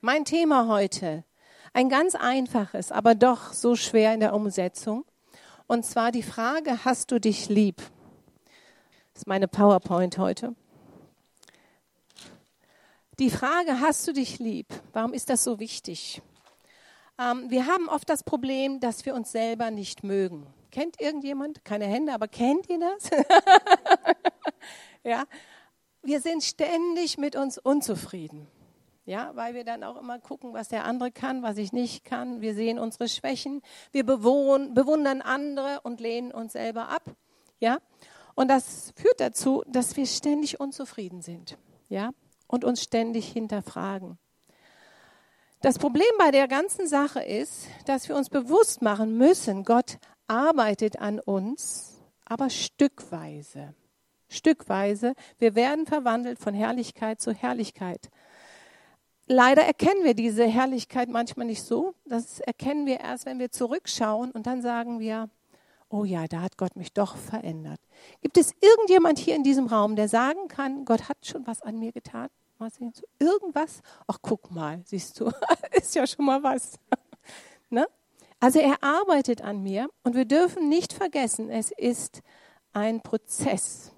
Mein Thema heute, ein ganz einfaches, aber doch so schwer in der Umsetzung. Und zwar die Frage, hast du dich lieb? Das ist meine PowerPoint heute. Die Frage, hast du dich lieb? Warum ist das so wichtig? Ähm, wir haben oft das Problem, dass wir uns selber nicht mögen. Kennt irgendjemand? Keine Hände, aber kennt ihr das? ja. Wir sind ständig mit uns unzufrieden. Ja, weil wir dann auch immer gucken, was der andere kann, was ich nicht kann. Wir sehen unsere Schwächen. Wir bewundern andere und lehnen uns selber ab. Ja. Und das führt dazu, dass wir ständig unzufrieden sind. Ja. Und uns ständig hinterfragen. Das Problem bei der ganzen Sache ist, dass wir uns bewusst machen müssen, Gott arbeitet an uns, aber stückweise. Stückweise. Wir werden verwandelt von Herrlichkeit zu Herrlichkeit. Leider erkennen wir diese Herrlichkeit manchmal nicht so. Das erkennen wir erst, wenn wir zurückschauen und dann sagen wir, oh ja, da hat Gott mich doch verändert. Gibt es irgendjemand hier in diesem Raum, der sagen kann, Gott hat schon was an mir getan? Irgendwas? Ach, guck mal, siehst du, ist ja schon mal was. ne? Also er arbeitet an mir und wir dürfen nicht vergessen, es ist ein Prozess.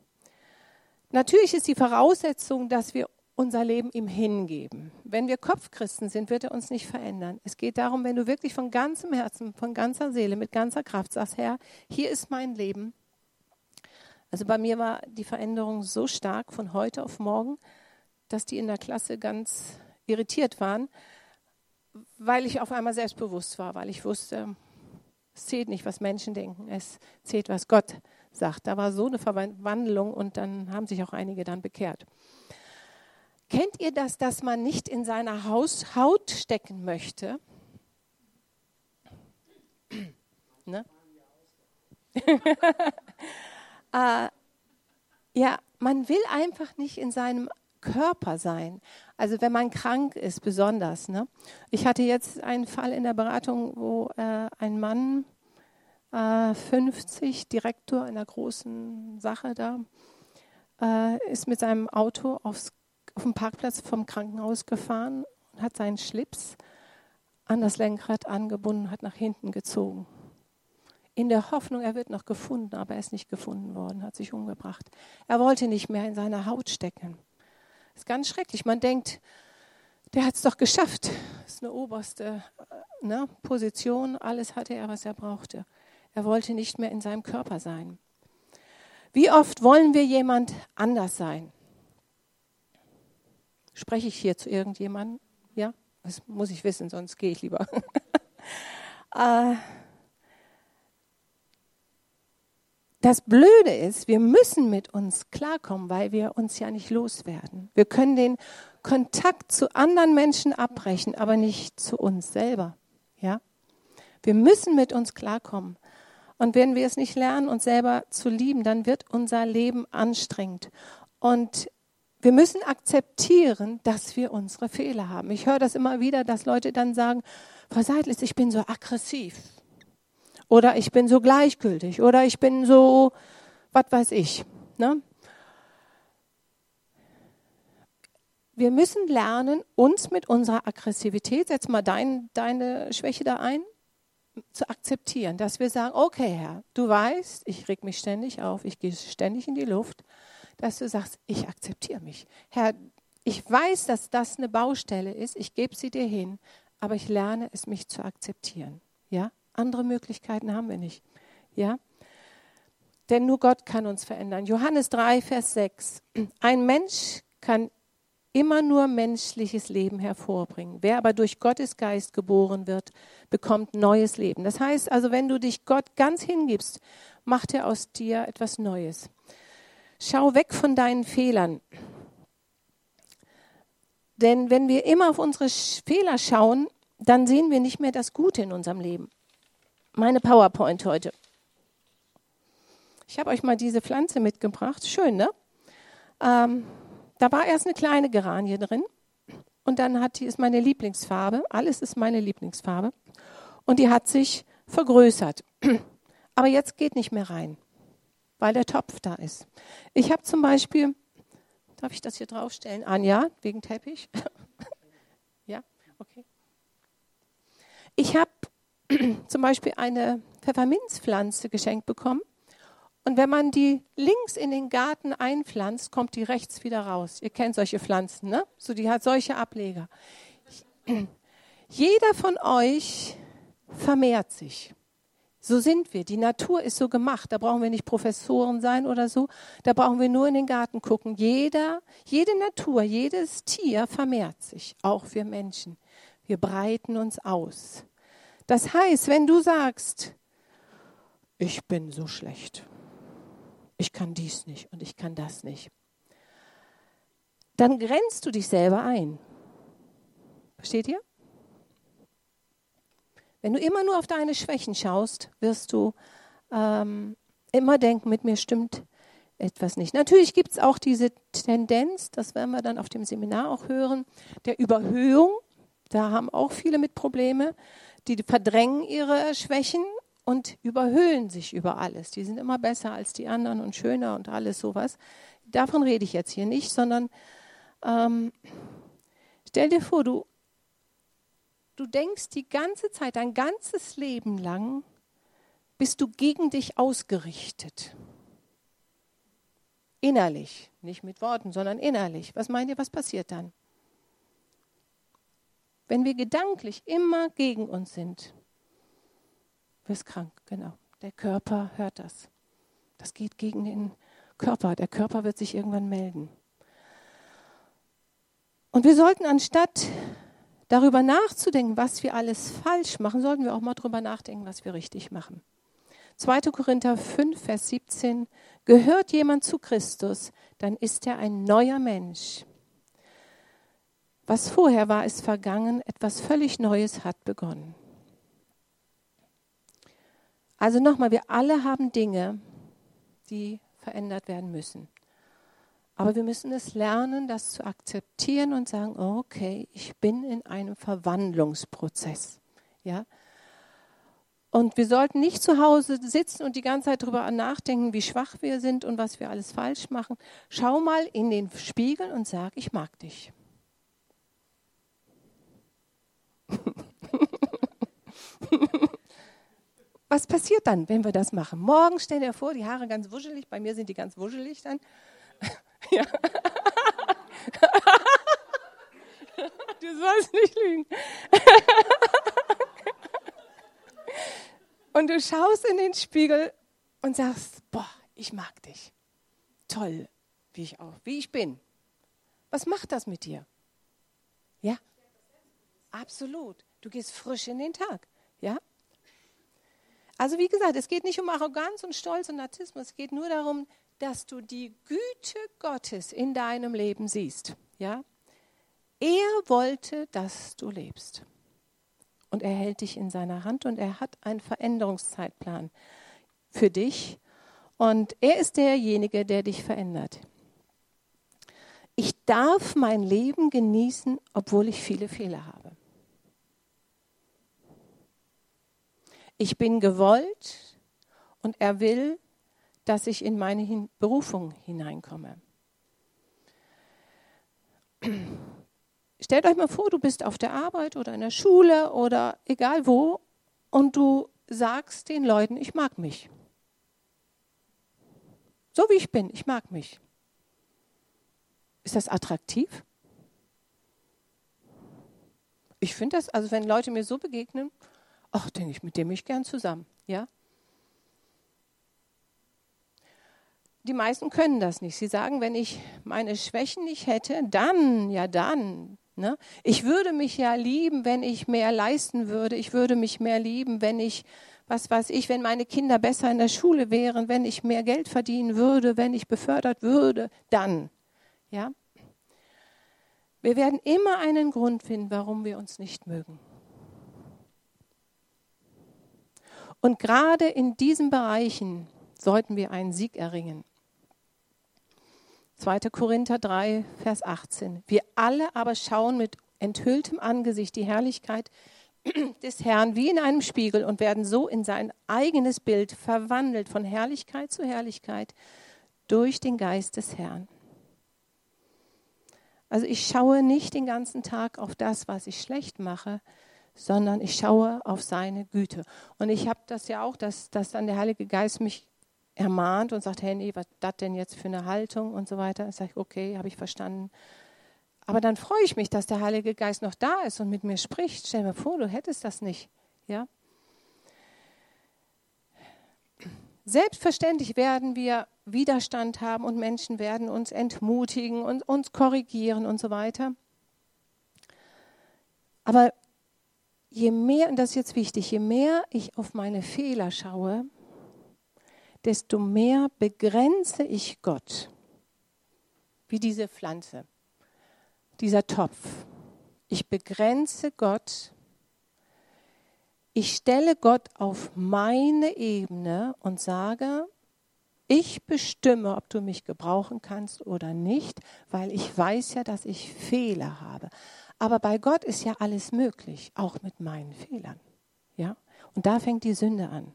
Natürlich ist die Voraussetzung, dass wir unser Leben ihm hingeben. Wenn wir Kopfchristen sind, wird er uns nicht verändern. Es geht darum, wenn du wirklich von ganzem Herzen, von ganzer Seele, mit ganzer Kraft sagst, Herr, hier ist mein Leben. Also bei mir war die Veränderung so stark von heute auf morgen, dass die in der Klasse ganz irritiert waren, weil ich auf einmal selbstbewusst war, weil ich wusste, es zählt nicht, was Menschen denken, es zählt, was Gott sagt. Da war so eine Verwandlung und dann haben sich auch einige dann bekehrt. Kennt ihr das, dass man nicht in seiner Haus Haut stecken möchte? ne? äh, ja, man will einfach nicht in seinem Körper sein. Also wenn man krank ist, besonders. Ne? Ich hatte jetzt einen Fall in der Beratung, wo äh, ein Mann, äh, 50, Direktor einer großen Sache da, äh, ist mit seinem Auto aufs auf dem Parkplatz vom Krankenhaus gefahren und hat seinen Schlips an das Lenkrad angebunden, hat nach hinten gezogen. In der Hoffnung, er wird noch gefunden, aber er ist nicht gefunden worden, hat sich umgebracht. Er wollte nicht mehr in seiner Haut stecken. Das ist ganz schrecklich. Man denkt, der hat es doch geschafft. Das ist eine oberste äh, ne, Position. Alles hatte er, was er brauchte. Er wollte nicht mehr in seinem Körper sein. Wie oft wollen wir jemand anders sein? Spreche ich hier zu irgendjemandem? Ja? Das muss ich wissen, sonst gehe ich lieber. Äh, das Blöde ist, wir müssen mit uns klarkommen, weil wir uns ja nicht loswerden. Wir können den Kontakt zu anderen Menschen abbrechen, aber nicht zu uns selber. Ja? Wir müssen mit uns klarkommen. Und wenn wir es nicht lernen, uns selber zu lieben, dann wird unser Leben anstrengend. Und wir müssen akzeptieren, dass wir unsere Fehler haben. Ich höre das immer wieder, dass Leute dann sagen, Frau Seidlitz, ich bin so aggressiv. Oder ich bin so gleichgültig. Oder ich bin so, was weiß ich. Ne? Wir müssen lernen, uns mit unserer Aggressivität, setz mal dein, deine Schwäche da ein, zu akzeptieren. Dass wir sagen, okay Herr, du weißt, ich reg mich ständig auf, ich gehe ständig in die Luft dass du sagst, ich akzeptiere mich. Herr, ich weiß, dass das eine Baustelle ist, ich gebe sie dir hin, aber ich lerne es, mich zu akzeptieren. Ja? Andere Möglichkeiten haben wir nicht. Ja? Denn nur Gott kann uns verändern. Johannes 3, Vers 6. Ein Mensch kann immer nur menschliches Leben hervorbringen. Wer aber durch Gottes Geist geboren wird, bekommt neues Leben. Das heißt also, wenn du dich Gott ganz hingibst, macht er aus dir etwas Neues. Schau weg von deinen Fehlern. Denn wenn wir immer auf unsere Fehler schauen, dann sehen wir nicht mehr das Gute in unserem Leben. Meine PowerPoint heute. Ich habe euch mal diese Pflanze mitgebracht. Schön, ne? Ähm, da war erst eine kleine Geranie drin. Und dann hat die ist meine Lieblingsfarbe. Alles ist meine Lieblingsfarbe. Und die hat sich vergrößert. Aber jetzt geht nicht mehr rein weil der Topf da ist. Ich habe zum Beispiel, darf ich das hier draufstellen? Anja, wegen Teppich. ja. Okay. Ich habe zum Beispiel eine Pfefferminzpflanze geschenkt bekommen. Und wenn man die links in den Garten einpflanzt, kommt die rechts wieder raus. Ihr kennt solche Pflanzen, ne? So, die hat solche Ableger. Jeder von euch vermehrt sich. So sind wir. Die Natur ist so gemacht. Da brauchen wir nicht Professoren sein oder so. Da brauchen wir nur in den Garten gucken. Jeder, jede Natur, jedes Tier vermehrt sich. Auch wir Menschen. Wir breiten uns aus. Das heißt, wenn du sagst, ich bin so schlecht, ich kann dies nicht und ich kann das nicht, dann grenzt du dich selber ein. Versteht ihr? Wenn du immer nur auf deine Schwächen schaust, wirst du ähm, immer denken, mit mir stimmt etwas nicht. Natürlich gibt es auch diese Tendenz, das werden wir dann auf dem Seminar auch hören, der Überhöhung. Da haben auch viele mit Probleme. Die verdrängen ihre Schwächen und überhöhen sich über alles. Die sind immer besser als die anderen und schöner und alles sowas. Davon rede ich jetzt hier nicht, sondern ähm, stell dir vor, du du denkst die ganze Zeit, dein ganzes Leben lang, bist du gegen dich ausgerichtet. Innerlich, nicht mit Worten, sondern innerlich. Was meint ihr, was passiert dann? Wenn wir gedanklich immer gegen uns sind, wirst krank, genau. Der Körper hört das. Das geht gegen den Körper. Der Körper wird sich irgendwann melden. Und wir sollten anstatt darüber nachzudenken, was wir alles falsch machen, sollten wir auch mal darüber nachdenken, was wir richtig machen. 2. Korinther 5, Vers 17. Gehört jemand zu Christus, dann ist er ein neuer Mensch. Was vorher war, ist vergangen, etwas völlig Neues hat begonnen. Also nochmal, wir alle haben Dinge, die verändert werden müssen. Aber wir müssen es lernen, das zu akzeptieren und sagen, okay, ich bin in einem Verwandlungsprozess. Ja? Und wir sollten nicht zu Hause sitzen und die ganze Zeit darüber nachdenken, wie schwach wir sind und was wir alles falsch machen. Schau mal in den Spiegel und sag, ich mag dich. was passiert dann, wenn wir das machen? Morgen stell dir vor, die Haare ganz wuschelig, bei mir sind die ganz wuschelig dann. Ja. Du sollst nicht lügen. Und du schaust in den Spiegel und sagst, boah, ich mag dich. Toll, wie ich auch, wie ich bin. Was macht das mit dir? Ja? Absolut. Du gehst frisch in den Tag. Ja? Also wie gesagt, es geht nicht um Arroganz und Stolz und Narzissmus, es geht nur darum, dass du die Güte Gottes in deinem Leben siehst. Ja? Er wollte, dass du lebst. Und er hält dich in seiner Hand und er hat einen Veränderungszeitplan für dich. Und er ist derjenige, der dich verändert. Ich darf mein Leben genießen, obwohl ich viele Fehler habe. Ich bin gewollt und er will, dass ich in meine Berufung hineinkomme. Stellt euch mal vor, du bist auf der Arbeit oder in der Schule oder egal wo und du sagst den Leuten, ich mag mich. So wie ich bin, ich mag mich. Ist das attraktiv? Ich finde das, also wenn Leute mir so begegnen, ach, denke ich, mit dem ich gern zusammen, ja? Die meisten können das nicht. Sie sagen, wenn ich meine Schwächen nicht hätte, dann, ja dann. Ne? Ich würde mich ja lieben, wenn ich mehr leisten würde. Ich würde mich mehr lieben, wenn ich, was weiß ich, wenn meine Kinder besser in der Schule wären, wenn ich mehr Geld verdienen würde, wenn ich befördert würde, dann. Ja? Wir werden immer einen Grund finden, warum wir uns nicht mögen. Und gerade in diesen Bereichen sollten wir einen Sieg erringen. 2. Korinther 3, Vers 18. Wir alle aber schauen mit enthülltem Angesicht die Herrlichkeit des Herrn wie in einem Spiegel und werden so in sein eigenes Bild verwandelt von Herrlichkeit zu Herrlichkeit durch den Geist des Herrn. Also ich schaue nicht den ganzen Tag auf das, was ich schlecht mache, sondern ich schaue auf seine Güte. Und ich habe das ja auch, dass, dass dann der Heilige Geist mich ermahnt und sagt, hey, nee, was das denn jetzt für eine Haltung und so weiter. Ich sage, okay, habe ich verstanden. Aber dann freue ich mich, dass der Heilige Geist noch da ist und mit mir spricht. Stell dir vor, du hättest das nicht. Ja? Selbstverständlich werden wir Widerstand haben und Menschen werden uns entmutigen und uns korrigieren und so weiter. Aber je mehr, und das ist jetzt wichtig, je mehr ich auf meine Fehler schaue, desto mehr begrenze ich Gott. Wie diese Pflanze, dieser Topf. Ich begrenze Gott. Ich stelle Gott auf meine Ebene und sage, ich bestimme, ob du mich gebrauchen kannst oder nicht, weil ich weiß ja, dass ich Fehler habe. Aber bei Gott ist ja alles möglich, auch mit meinen Fehlern. Ja? Und da fängt die Sünde an.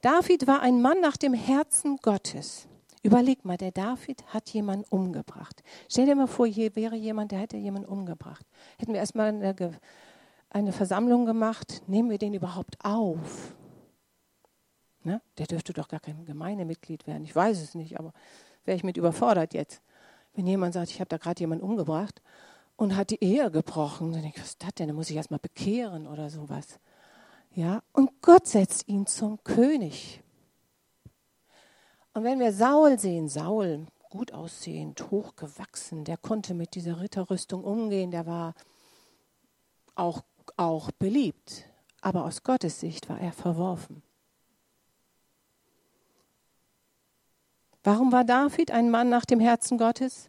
David war ein Mann nach dem Herzen Gottes. Überleg mal, der David hat jemanden umgebracht. Stell dir mal vor, hier wäre jemand, der hätte jemanden umgebracht. Hätten wir erstmal eine, eine Versammlung gemacht, nehmen wir den überhaupt auf? Ne? Der dürfte doch gar kein Gemeindemitglied werden. Ich weiß es nicht, aber wäre ich mit überfordert jetzt. Wenn jemand sagt, ich habe da gerade jemanden umgebracht und hat die Ehe gebrochen, dann denke ich, was ist das denn? Dann muss ich erstmal bekehren oder sowas. Ja, und Gott setzt ihn zum König. Und wenn wir Saul sehen, Saul, gut aussehend, hochgewachsen, der konnte mit dieser Ritterrüstung umgehen, der war auch, auch beliebt. Aber aus Gottes Sicht war er verworfen. Warum war David ein Mann nach dem Herzen Gottes?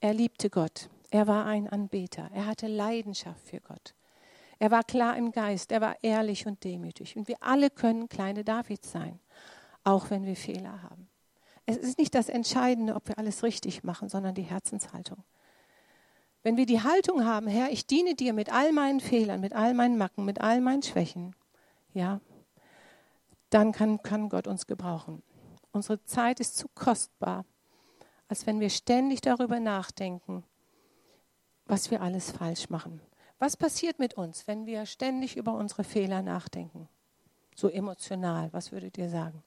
Er liebte Gott. Er war ein Anbeter. Er hatte Leidenschaft für Gott. Er war klar im Geist. Er war ehrlich und demütig. Und wir alle können kleine Davids sein, auch wenn wir Fehler haben. Es ist nicht das Entscheidende, ob wir alles richtig machen, sondern die Herzenshaltung. Wenn wir die Haltung haben, Herr, ich diene dir mit all meinen Fehlern, mit all meinen Macken, mit all meinen Schwächen, ja, dann kann, kann Gott uns gebrauchen. Unsere Zeit ist zu kostbar, als wenn wir ständig darüber nachdenken, was wir alles falsch machen. Was passiert mit uns, wenn wir ständig über unsere Fehler nachdenken? So emotional, was würdet ihr sagen?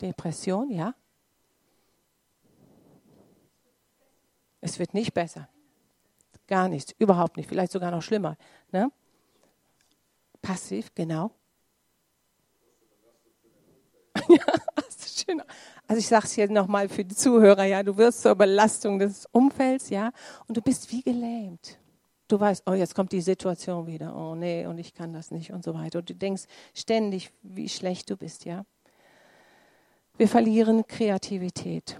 Depression, ja? Es wird nicht besser. Gar nichts, überhaupt nicht, vielleicht sogar noch schlimmer. Ne? Passiv, genau. ja. Also ich sage es hier nochmal für die Zuhörer, ja, du wirst zur Belastung des Umfelds, ja, und du bist wie gelähmt. Du weißt, oh, jetzt kommt die Situation wieder, oh nee, und ich kann das nicht und so weiter. Und du denkst ständig, wie schlecht du bist, ja. Wir verlieren Kreativität.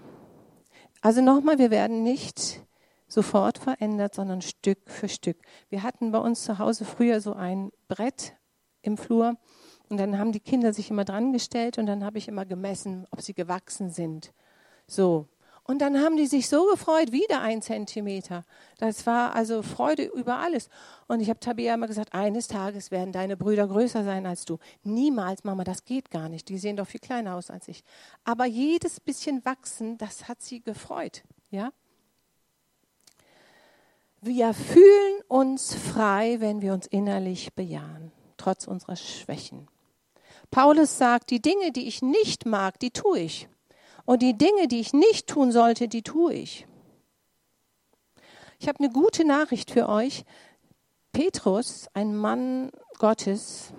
Also nochmal, wir werden nicht sofort verändert, sondern Stück für Stück. Wir hatten bei uns zu Hause früher so ein Brett im Flur und dann haben die Kinder sich immer dran gestellt und dann habe ich immer gemessen, ob sie gewachsen sind. So. Und dann haben die sich so gefreut, wieder ein Zentimeter. Das war also Freude über alles. Und ich habe Tabea immer gesagt, eines Tages werden deine Brüder größer sein als du. Niemals, Mama, das geht gar nicht. Die sehen doch viel kleiner aus als ich. Aber jedes bisschen wachsen, das hat sie gefreut. Ja? Wir fühlen uns frei, wenn wir uns innerlich bejahen, trotz unserer Schwächen. Paulus sagt, die Dinge, die ich nicht mag, die tue ich. Und die Dinge, die ich nicht tun sollte, die tue ich. Ich habe eine gute Nachricht für euch. Petrus, ein Mann Gottes,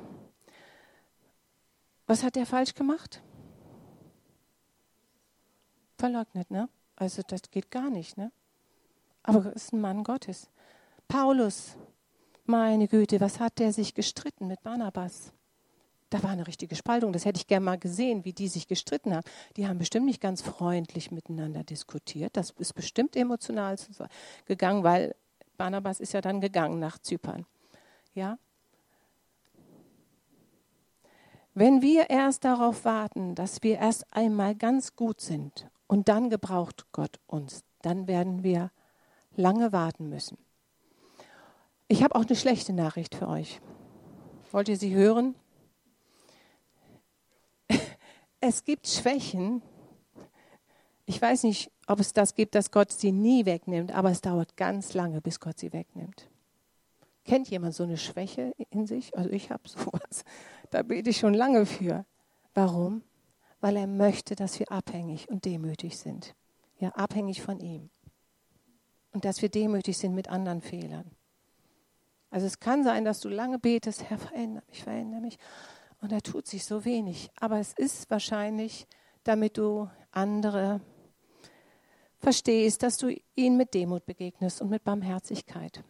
was hat er falsch gemacht? Verleugnet, ne? Also das geht gar nicht, ne? Aber er ist ein Mann Gottes. Paulus, meine Güte, was hat der sich gestritten mit Barnabas? Da war eine richtige Spaltung. Das hätte ich gerne mal gesehen, wie die sich gestritten haben. Die haben bestimmt nicht ganz freundlich miteinander diskutiert. Das ist bestimmt emotional gegangen, weil Barnabas ist ja dann gegangen nach Zypern. Ja? Wenn wir erst darauf warten, dass wir erst einmal ganz gut sind und dann gebraucht Gott uns, dann werden wir lange warten müssen. Ich habe auch eine schlechte Nachricht für euch. Wollt ihr sie hören? Es gibt Schwächen. Ich weiß nicht, ob es das gibt, dass Gott sie nie wegnimmt, aber es dauert ganz lange, bis Gott sie wegnimmt. Kennt jemand so eine Schwäche in sich? Also ich habe sowas. Da bete ich schon lange für. Warum? Weil er möchte, dass wir abhängig und demütig sind. Ja, abhängig von ihm. Und dass wir demütig sind mit anderen Fehlern. Also es kann sein, dass du lange betest, Herr, verändere mich, verändere mich. Und da tut sich so wenig. Aber es ist wahrscheinlich, damit du andere verstehst, dass du ihnen mit Demut begegnest und mit Barmherzigkeit.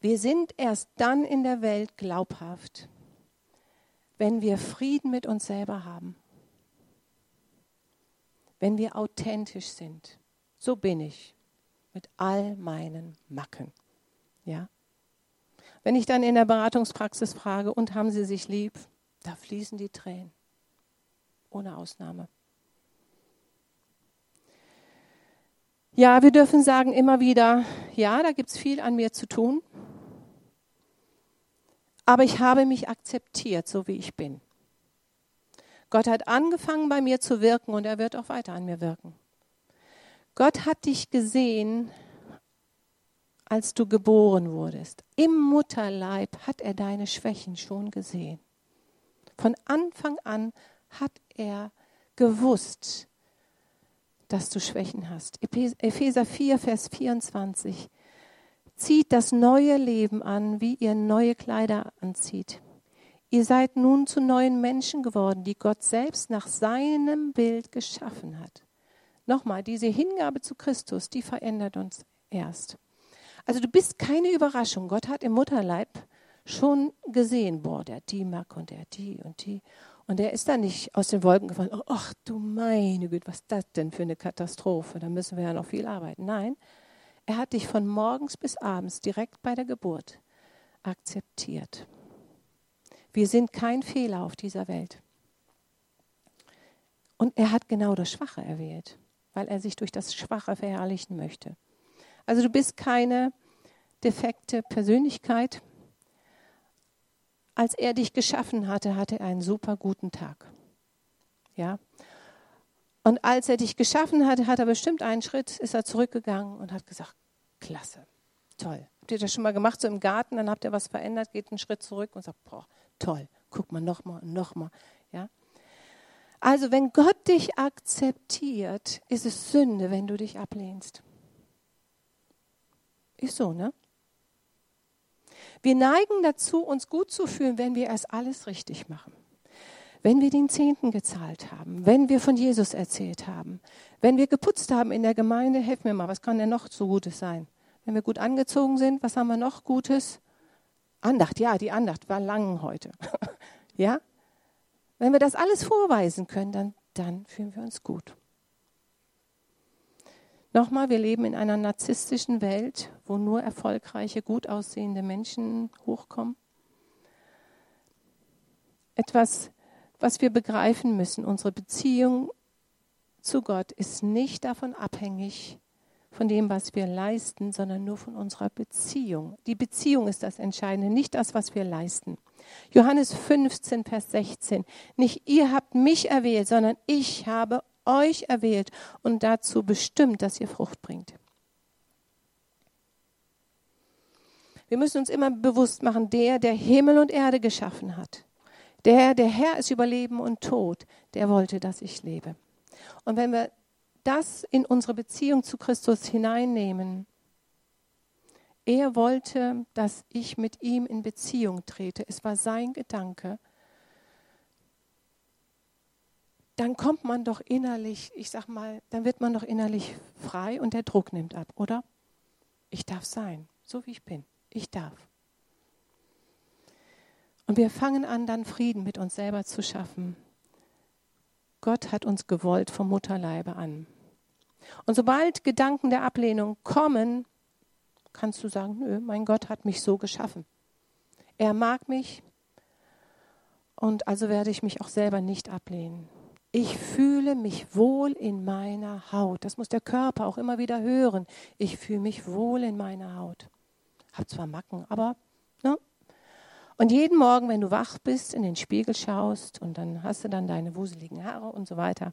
Wir sind erst dann in der Welt glaubhaft, wenn wir Frieden mit uns selber haben. Wenn wir authentisch sind. So bin ich mit all meinen Macken. Ja? Wenn ich dann in der Beratungspraxis frage, und haben Sie sich lieb? Da fließen die Tränen. Ohne Ausnahme. Ja, wir dürfen sagen immer wieder, ja, da gibt es viel an mir zu tun, aber ich habe mich akzeptiert, so wie ich bin. Gott hat angefangen bei mir zu wirken und er wird auch weiter an mir wirken. Gott hat dich gesehen, als du geboren wurdest. Im Mutterleib hat er deine Schwächen schon gesehen. Von Anfang an hat er gewusst, dass du Schwächen hast. Epheser 4, Vers 24. Zieht das neue Leben an, wie ihr neue Kleider anzieht. Ihr seid nun zu neuen Menschen geworden, die Gott selbst nach seinem Bild geschaffen hat. Nochmal, diese Hingabe zu Christus, die verändert uns erst. Also du bist keine Überraschung. Gott hat im Mutterleib schon gesehen, boah, der die mag und der die und die. Und er ist da nicht aus den Wolken gefallen, oh, ach du meine Güte, was ist das denn für eine Katastrophe? Da müssen wir ja noch viel arbeiten. Nein, er hat dich von morgens bis abends direkt bei der Geburt akzeptiert. Wir sind kein Fehler auf dieser Welt. Und er hat genau das Schwache erwählt, weil er sich durch das Schwache verherrlichen möchte. Also du bist keine defekte Persönlichkeit, als er dich geschaffen hatte, hatte er einen super guten Tag. Ja? Und als er dich geschaffen hatte, hat er bestimmt einen Schritt, ist er zurückgegangen und hat gesagt, klasse, toll. Habt ihr das schon mal gemacht, so im Garten, dann habt ihr was verändert, geht einen Schritt zurück und sagt, boah, toll, guck mal nochmal und nochmal. Ja? Also wenn Gott dich akzeptiert, ist es Sünde, wenn du dich ablehnst. Ist so, ne? Wir neigen dazu, uns gut zu fühlen, wenn wir erst alles richtig machen. Wenn wir den Zehnten gezahlt haben, wenn wir von Jesus erzählt haben, wenn wir geputzt haben in der Gemeinde, helf mir mal, was kann denn noch so Gutes sein? Wenn wir gut angezogen sind, was haben wir noch Gutes? Andacht, ja, die Andacht war lang heute. ja? Wenn wir das alles vorweisen können, dann, dann fühlen wir uns gut. Nochmal, wir leben in einer narzisstischen Welt, wo nur erfolgreiche, gut aussehende Menschen hochkommen. Etwas, was wir begreifen müssen, unsere Beziehung zu Gott ist nicht davon abhängig, von dem, was wir leisten, sondern nur von unserer Beziehung. Die Beziehung ist das Entscheidende, nicht das, was wir leisten. Johannes 15, Vers 16. Nicht ihr habt mich erwählt, sondern ich habe euch erwählt und dazu bestimmt, dass ihr Frucht bringt. Wir müssen uns immer bewusst machen, der, der Himmel und Erde geschaffen hat, der, der Herr ist über Leben und Tod, der wollte, dass ich lebe. Und wenn wir das in unsere Beziehung zu Christus hineinnehmen, er wollte, dass ich mit ihm in Beziehung trete. Es war sein Gedanke. Dann kommt man doch innerlich, ich sag mal, dann wird man doch innerlich frei und der Druck nimmt ab, oder? Ich darf sein, so wie ich bin. Ich darf. Und wir fangen an, dann Frieden mit uns selber zu schaffen. Gott hat uns gewollt vom Mutterleibe an. Und sobald Gedanken der Ablehnung kommen, kannst du sagen, nö, mein Gott hat mich so geschaffen. Er mag mich und also werde ich mich auch selber nicht ablehnen. Ich fühle mich wohl in meiner Haut. Das muss der Körper auch immer wieder hören. Ich fühle mich wohl in meiner Haut. Hab zwar Macken, aber ne? Und jeden Morgen, wenn du wach bist, in den Spiegel schaust und dann hast du dann deine wuseligen Haare und so weiter.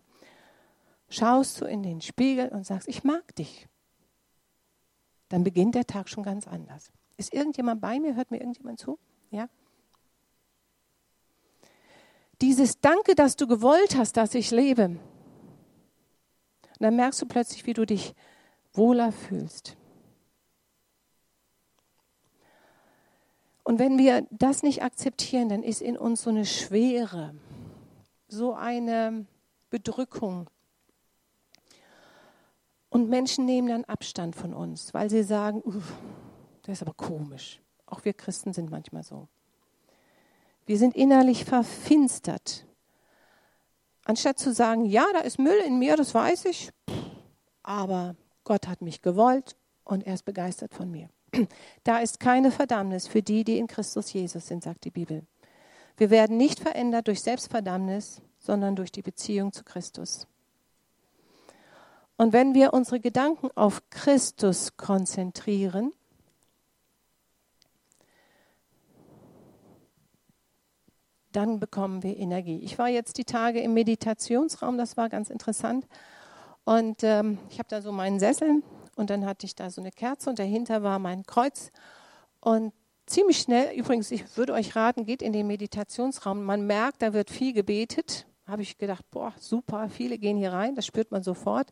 schaust du in den Spiegel und sagst, ich mag dich. Dann beginnt der Tag schon ganz anders. Ist irgendjemand bei mir? Hört mir irgendjemand zu? Ja? Dieses Danke, dass du gewollt hast, dass ich lebe. Und dann merkst du plötzlich, wie du dich wohler fühlst. Und wenn wir das nicht akzeptieren, dann ist in uns so eine Schwere, so eine Bedrückung. Und Menschen nehmen dann Abstand von uns, weil sie sagen, das ist aber komisch. Auch wir Christen sind manchmal so. Wir sind innerlich verfinstert. Anstatt zu sagen, ja, da ist Müll in mir, das weiß ich, aber Gott hat mich gewollt und er ist begeistert von mir. Da ist keine Verdammnis für die, die in Christus Jesus sind, sagt die Bibel. Wir werden nicht verändert durch Selbstverdammnis, sondern durch die Beziehung zu Christus. Und wenn wir unsere Gedanken auf Christus konzentrieren, dann bekommen wir Energie. Ich war jetzt die Tage im Meditationsraum, das war ganz interessant. Und ähm, ich habe da so meinen Sessel und dann hatte ich da so eine Kerze und dahinter war mein Kreuz. Und ziemlich schnell, übrigens, ich würde euch raten, geht in den Meditationsraum. Man merkt, da wird viel gebetet. Habe ich gedacht, boah, super, viele gehen hier rein, das spürt man sofort.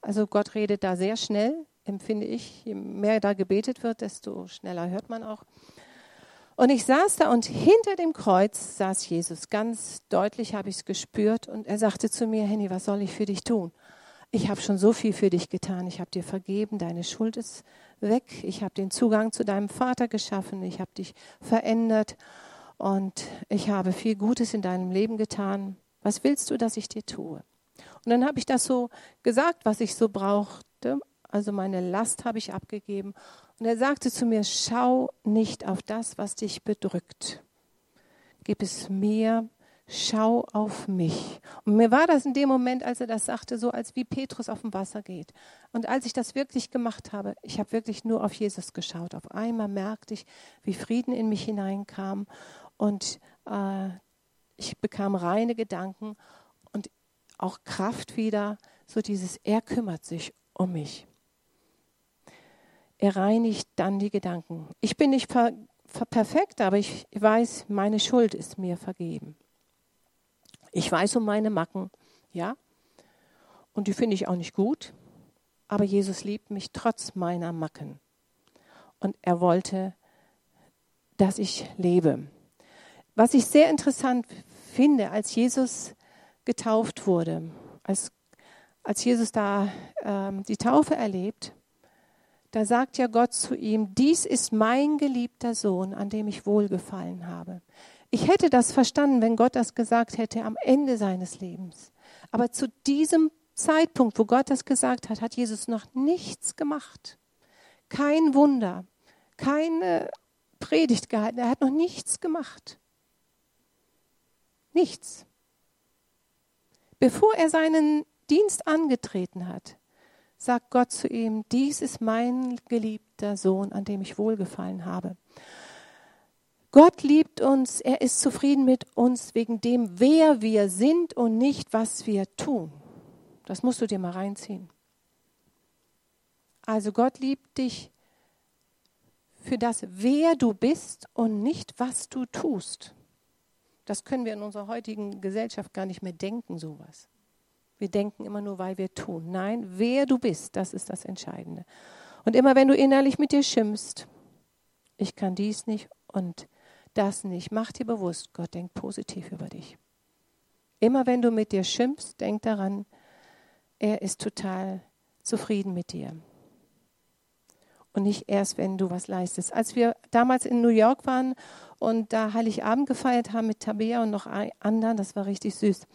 Also Gott redet da sehr schnell, empfinde ich. Je mehr da gebetet wird, desto schneller hört man auch. Und ich saß da und hinter dem Kreuz saß Jesus. Ganz deutlich habe ich es gespürt. Und er sagte zu mir, Henny, was soll ich für dich tun? Ich habe schon so viel für dich getan. Ich habe dir vergeben, deine Schuld ist weg. Ich habe den Zugang zu deinem Vater geschaffen. Ich habe dich verändert. Und ich habe viel Gutes in deinem Leben getan. Was willst du, dass ich dir tue? Und dann habe ich das so gesagt, was ich so brauchte. Also meine Last habe ich abgegeben. Und er sagte zu mir, schau nicht auf das, was dich bedrückt. Gib es mir, schau auf mich. Und mir war das in dem Moment, als er das sagte, so als wie Petrus auf dem Wasser geht. Und als ich das wirklich gemacht habe, ich habe wirklich nur auf Jesus geschaut. Auf einmal merkte ich, wie Frieden in mich hineinkam und äh, ich bekam reine Gedanken und auch Kraft wieder, so dieses, er kümmert sich um mich. Er reinigt dann die Gedanken. Ich bin nicht per, per perfekt, aber ich weiß, meine Schuld ist mir vergeben. Ich weiß um meine Macken, ja, und die finde ich auch nicht gut, aber Jesus liebt mich trotz meiner Macken. Und er wollte, dass ich lebe. Was ich sehr interessant finde, als Jesus getauft wurde, als, als Jesus da ähm, die Taufe erlebt, da sagt ja Gott zu ihm, dies ist mein geliebter Sohn, an dem ich wohlgefallen habe. Ich hätte das verstanden, wenn Gott das gesagt hätte am Ende seines Lebens. Aber zu diesem Zeitpunkt, wo Gott das gesagt hat, hat Jesus noch nichts gemacht. Kein Wunder, keine Predigt gehalten, er hat noch nichts gemacht. Nichts. Bevor er seinen Dienst angetreten hat, sagt Gott zu ihm, dies ist mein geliebter Sohn, an dem ich wohlgefallen habe. Gott liebt uns, er ist zufrieden mit uns wegen dem, wer wir sind und nicht, was wir tun. Das musst du dir mal reinziehen. Also Gott liebt dich für das, wer du bist und nicht, was du tust. Das können wir in unserer heutigen Gesellschaft gar nicht mehr denken, sowas. Wir denken immer nur, weil wir tun. Nein, wer du bist, das ist das Entscheidende. Und immer wenn du innerlich mit dir schimpfst, ich kann dies nicht und das nicht, mach dir bewusst, Gott denkt positiv über dich. Immer wenn du mit dir schimpfst, denk daran, er ist total zufrieden mit dir. Und nicht erst, wenn du was leistest. Als wir damals in New York waren und da Heiligabend gefeiert haben mit Tabea und noch anderen, das war richtig süß.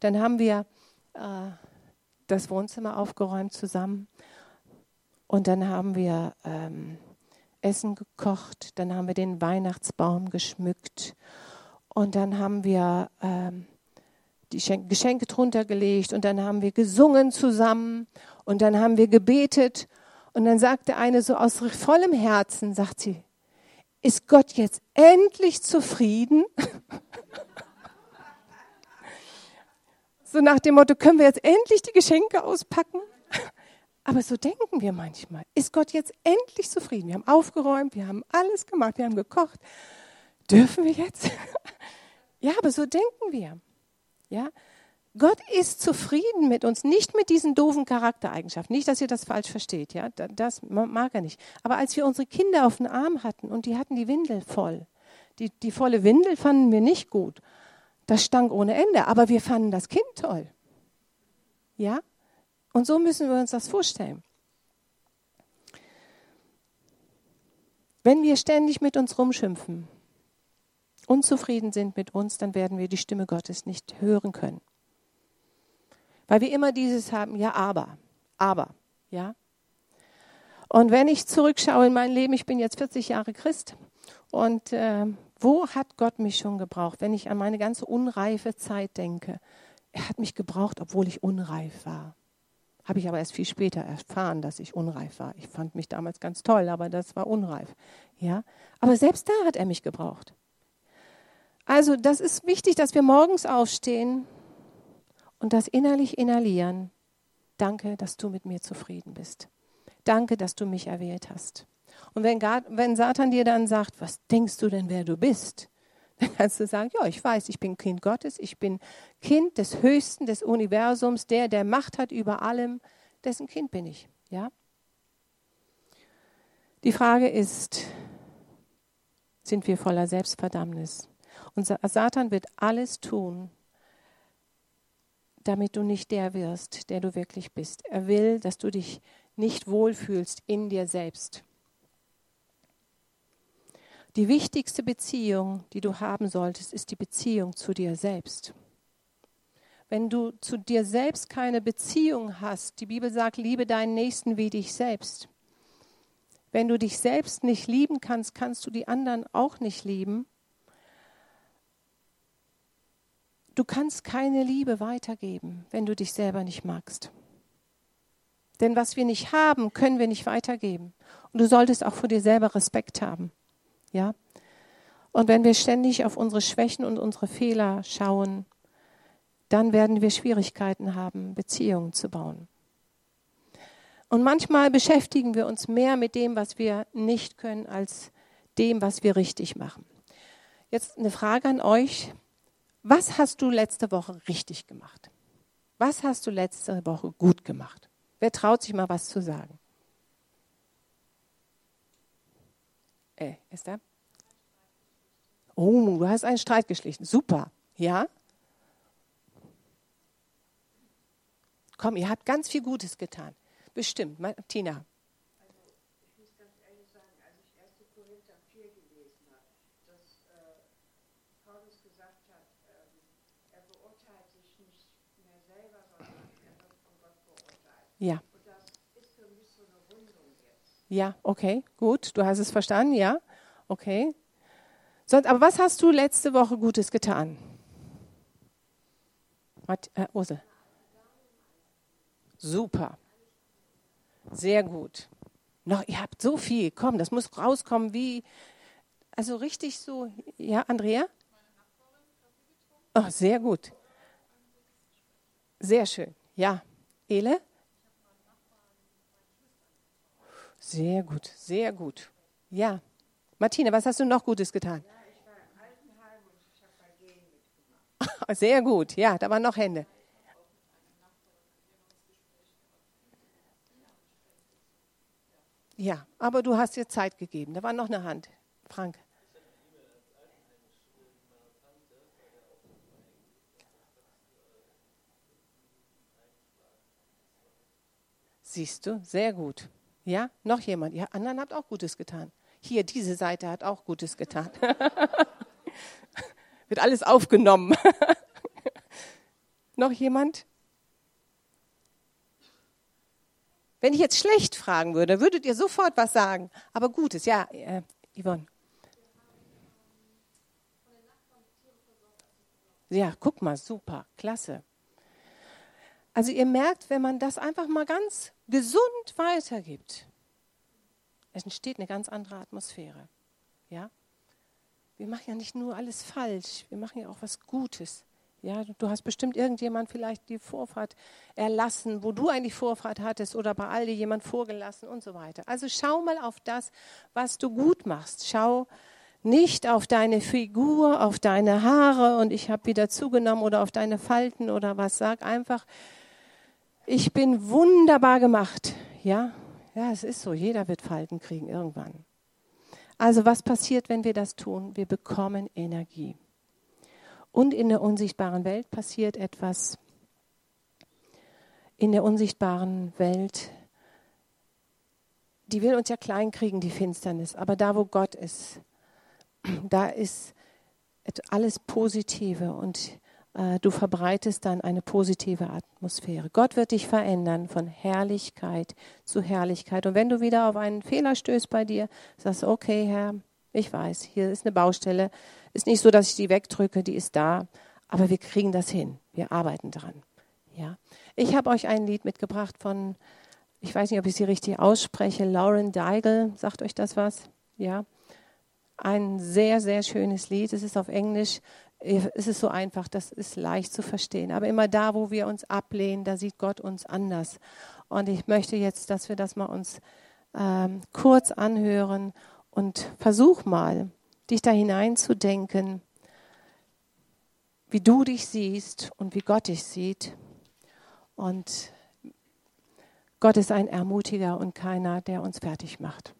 Dann haben wir äh, das Wohnzimmer aufgeräumt zusammen. Und dann haben wir ähm, Essen gekocht, dann haben wir den Weihnachtsbaum geschmückt und dann haben wir ähm, die Geschenke drunter gelegt und dann haben wir gesungen zusammen und dann haben wir gebetet und dann sagte eine so aus vollem Herzen, sagt sie, ist Gott jetzt endlich zufrieden? So nach dem Motto, können wir jetzt endlich die Geschenke auspacken? Aber so denken wir manchmal. Ist Gott jetzt endlich zufrieden? Wir haben aufgeräumt, wir haben alles gemacht, wir haben gekocht. Dürfen wir jetzt? Ja, aber so denken wir. Ja, Gott ist zufrieden mit uns, nicht mit diesen doofen Charaktereigenschaften. Nicht, dass ihr das falsch versteht, ja, das mag er nicht. Aber als wir unsere Kinder auf den Arm hatten und die hatten die Windel voll, die, die volle Windel fanden wir nicht gut. Das stank ohne Ende, aber wir fanden das Kind toll. Ja? Und so müssen wir uns das vorstellen. Wenn wir ständig mit uns rumschimpfen, unzufrieden sind mit uns, dann werden wir die Stimme Gottes nicht hören können. Weil wir immer dieses haben, ja, aber, aber, ja. Und wenn ich zurückschaue in mein Leben, ich bin jetzt 40 Jahre Christ und äh, wo hat Gott mich schon gebraucht, wenn ich an meine ganze unreife Zeit denke? Er hat mich gebraucht, obwohl ich unreif war. Habe ich aber erst viel später erfahren, dass ich unreif war. Ich fand mich damals ganz toll, aber das war unreif. Ja, aber selbst da hat er mich gebraucht. Also, das ist wichtig, dass wir morgens aufstehen und das innerlich inhalieren. Danke, dass du mit mir zufrieden bist. Danke, dass du mich erwählt hast. Und wenn, wenn Satan dir dann sagt, was denkst du denn, wer du bist? Dann kannst du sagen, ja, ich weiß, ich bin Kind Gottes, ich bin Kind des Höchsten, des Universums, der, der Macht hat über allem, dessen Kind bin ich. Ja? Die Frage ist, sind wir voller Selbstverdammnis? Und Satan wird alles tun, damit du nicht der wirst, der du wirklich bist. Er will, dass du dich nicht wohlfühlst in dir selbst. Die wichtigste Beziehung, die du haben solltest, ist die Beziehung zu dir selbst. Wenn du zu dir selbst keine Beziehung hast, die Bibel sagt, liebe deinen Nächsten wie dich selbst. Wenn du dich selbst nicht lieben kannst, kannst du die anderen auch nicht lieben. Du kannst keine Liebe weitergeben, wenn du dich selber nicht magst. Denn was wir nicht haben, können wir nicht weitergeben. Und du solltest auch vor dir selber Respekt haben. Ja? Und wenn wir ständig auf unsere Schwächen und unsere Fehler schauen, dann werden wir Schwierigkeiten haben, Beziehungen zu bauen. Und manchmal beschäftigen wir uns mehr mit dem, was wir nicht können, als dem, was wir richtig machen. Jetzt eine Frage an euch. Was hast du letzte Woche richtig gemacht? Was hast du letzte Woche gut gemacht? Wer traut sich mal was zu sagen? Äh, Esther? Oh, du hast einen Streit geschlichen. Super. Ja? Komm, ihr habt ganz viel Gutes getan. Bestimmt. Tina. Ja. Ja, okay, gut. Du hast es verstanden, ja? Okay. So, aber was hast du letzte Woche Gutes getan? Mat äh, Ose. Super. Sehr gut. Noch, ihr habt so viel. Komm, das muss rauskommen wie. Also richtig so. Ja, Andrea? Oh, sehr gut. Sehr schön. Ja. Ele? Sehr gut, sehr gut. Ja. Martina, was hast du noch Gutes getan? Ja, ich war im Altenheim und ich habe bei Gehen mitgemacht. Sehr gut, ja, da waren noch Hände. Ja, aber du hast dir Zeit gegeben. Da war noch eine Hand. Frank. Siehst du, sehr gut. Ja, noch jemand. Ihr anderen habt auch Gutes getan. Hier, diese Seite hat auch Gutes getan. Wird alles aufgenommen. noch jemand? Wenn ich jetzt schlecht fragen würde, würdet ihr sofort was sagen. Aber Gutes, ja, äh, Yvonne. Ja, guck mal, super, klasse. Also ihr merkt, wenn man das einfach mal ganz gesund weitergibt, es entsteht eine ganz andere Atmosphäre. Ja? Wir machen ja nicht nur alles falsch, wir machen ja auch was Gutes. Ja, du hast bestimmt irgendjemand vielleicht die Vorfahrt erlassen, wo du eigentlich Vorfahrt hattest oder bei all dir jemand vorgelassen und so weiter. Also schau mal auf das, was du gut machst. Schau nicht auf deine Figur, auf deine Haare und ich habe wieder zugenommen oder auf deine Falten oder was. Sag einfach, ich bin wunderbar gemacht. Ja, ja, es ist so. Jeder wird Falten kriegen irgendwann. Also was passiert, wenn wir das tun? Wir bekommen Energie. Und in der unsichtbaren Welt passiert etwas. In der unsichtbaren Welt, die will uns ja klein kriegen, die Finsternis. Aber da, wo Gott ist, da ist alles Positive und du verbreitest dann eine positive Atmosphäre. Gott wird dich verändern von Herrlichkeit zu Herrlichkeit. Und wenn du wieder auf einen Fehler stößt bei dir, sagst du, okay, Herr, ich weiß, hier ist eine Baustelle. Ist nicht so, dass ich die wegdrücke, die ist da. Aber wir kriegen das hin. Wir arbeiten dran. Ja. Ich habe euch ein Lied mitgebracht von, ich weiß nicht, ob ich sie richtig ausspreche, Lauren Daigle. Sagt euch das was? Ja. Ein sehr, sehr schönes Lied. Es ist auf Englisch. Es ist so einfach, das ist leicht zu verstehen. Aber immer da, wo wir uns ablehnen, da sieht Gott uns anders. Und ich möchte jetzt, dass wir das mal uns ähm, kurz anhören und versuch mal, dich da hineinzudenken, wie du dich siehst und wie Gott dich sieht. Und Gott ist ein Ermutiger und keiner, der uns fertig macht.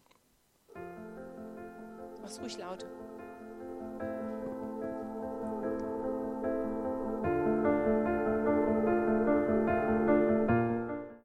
Mach's ruhig laut.